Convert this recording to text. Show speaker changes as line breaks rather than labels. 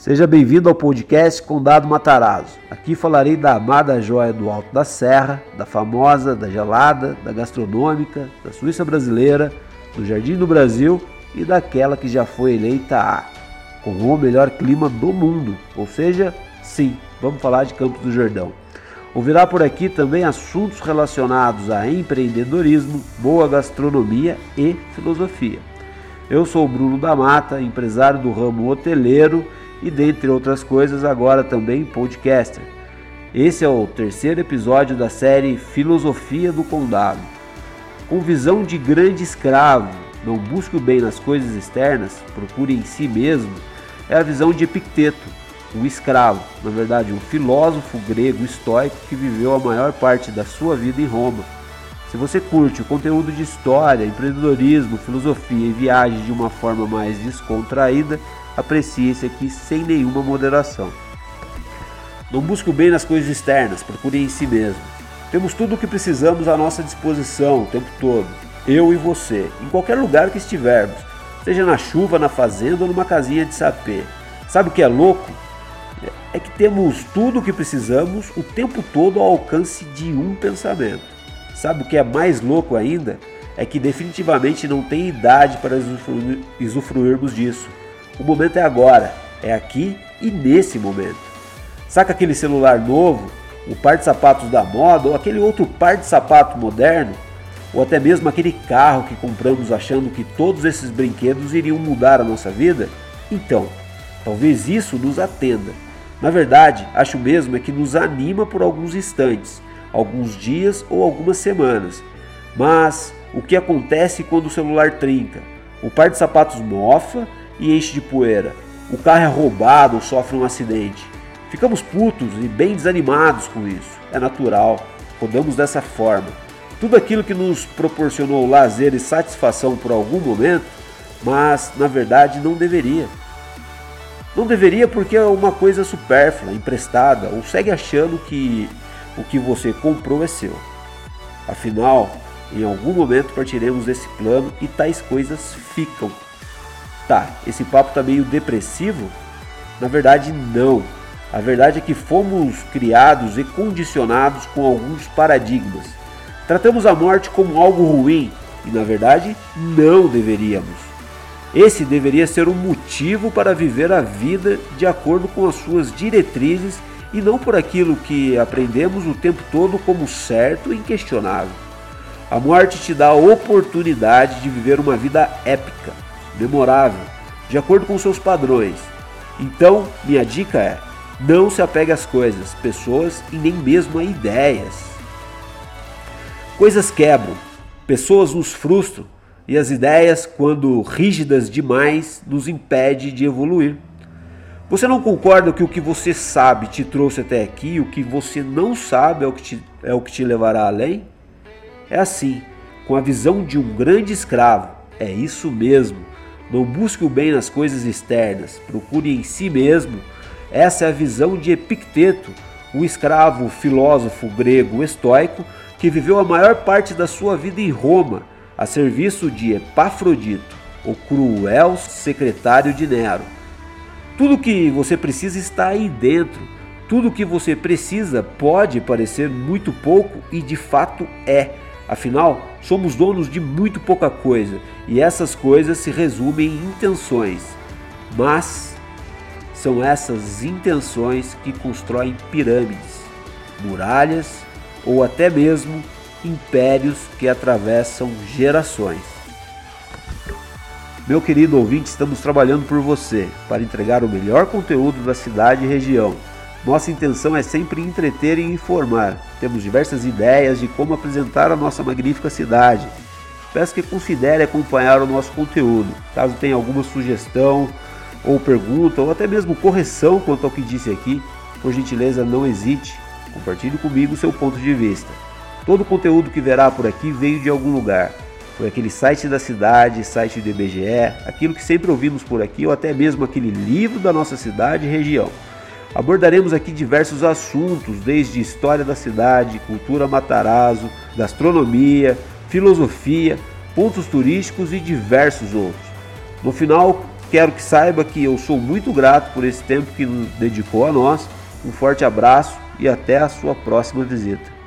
Seja bem-vindo ao podcast Condado Matarazzo. Aqui falarei da amada joia do Alto da Serra, da famosa, da gelada, da gastronômica, da Suíça brasileira, do Jardim do Brasil e daquela que já foi eleita a com o melhor clima do mundo. Ou seja, sim, vamos falar de Campos do Jordão. Ouvirá por aqui também assuntos relacionados a empreendedorismo, boa gastronomia e filosofia. Eu sou o Bruno da Mata, empresário do ramo hoteleiro e, dentre outras coisas, agora também podcaster. Esse é o terceiro episódio da série Filosofia do Condado. Com visão de grande escravo, não busque o bem nas coisas externas, procure em si mesmo, é a visão de Epicteto, um escravo, na verdade, um filósofo grego estoico que viveu a maior parte da sua vida em Roma. Se você curte o conteúdo de história, empreendedorismo, filosofia e viagem de uma forma mais descontraída, aprecie esse aqui sem nenhuma moderação. Não busque o bem nas coisas externas, procure em si mesmo. Temos tudo o que precisamos à nossa disposição o tempo todo, eu e você, em qualquer lugar que estivermos, seja na chuva, na fazenda ou numa casinha de sapê. Sabe o que é louco? É que temos tudo o que precisamos o tempo todo ao alcance de um pensamento. Sabe o que é mais louco ainda? É que definitivamente não tem idade para usufruirmos disso. O momento é agora, é aqui e nesse momento. Saca aquele celular novo, o par de sapatos da moda ou aquele outro par de sapato moderno? Ou até mesmo aquele carro que compramos achando que todos esses brinquedos iriam mudar a nossa vida? Então, talvez isso nos atenda. Na verdade, acho mesmo é que nos anima por alguns instantes, alguns dias ou algumas semanas. Mas o que acontece quando o celular trinca? O par de sapatos mofa e enche de poeira. O carro é roubado ou sofre um acidente. Ficamos putos e bem desanimados com isso. É natural, rodamos dessa forma. Tudo aquilo que nos proporcionou lazer e satisfação por algum momento, mas na verdade não deveria. Não deveria porque é uma coisa supérflua, emprestada, ou segue achando que o que você comprou é seu. Afinal, em algum momento partiremos desse plano e tais coisas ficam. Tá, esse papo tá meio depressivo? Na verdade, não. A verdade é que fomos criados e condicionados com alguns paradigmas. Tratamos a morte como algo ruim e, na verdade, não deveríamos. Esse deveria ser um motivo para viver a vida de acordo com as suas diretrizes e não por aquilo que aprendemos o tempo todo como certo e inquestionável. A morte te dá a oportunidade de viver uma vida épica memorável, de acordo com seus padrões. Então, minha dica é: não se apegue às coisas, pessoas e nem mesmo a ideias. Coisas quebram, pessoas nos frustram e as ideias, quando rígidas demais, nos impedem de evoluir. Você não concorda que o que você sabe te trouxe até aqui e o que você não sabe é o que te, é o que te levará além? É assim, com a visão de um grande escravo. É isso mesmo. Não busque o bem nas coisas externas, procure em si mesmo. Essa é a visão de Epicteto, um escravo filósofo grego estoico que viveu a maior parte da sua vida em Roma, a serviço de Epafrodito, o cruel secretário de Nero. Tudo que você precisa está aí dentro. Tudo que você precisa pode parecer muito pouco e de fato é. Afinal, somos donos de muito pouca coisa e essas coisas se resumem em intenções. Mas são essas intenções que constroem pirâmides, muralhas ou até mesmo impérios que atravessam gerações. Meu querido ouvinte, estamos trabalhando por você para entregar o melhor conteúdo da cidade e região nossa intenção é sempre entreter e informar. Temos diversas ideias de como apresentar a nossa magnífica cidade. Peço que considere acompanhar o nosso conteúdo. Caso tenha alguma sugestão ou pergunta ou até mesmo correção quanto ao que disse aqui, por gentileza não hesite, compartilhe comigo seu ponto de vista. Todo o conteúdo que verá por aqui veio de algum lugar. Foi aquele site da cidade, site do IBGE, aquilo que sempre ouvimos por aqui ou até mesmo aquele livro da nossa cidade e região. Abordaremos aqui diversos assuntos, desde história da cidade, cultura Matarazzo, gastronomia, filosofia, pontos turísticos e diversos outros. No final, quero que saiba que eu sou muito grato por esse tempo que dedicou a nós. Um forte abraço e até a sua próxima visita.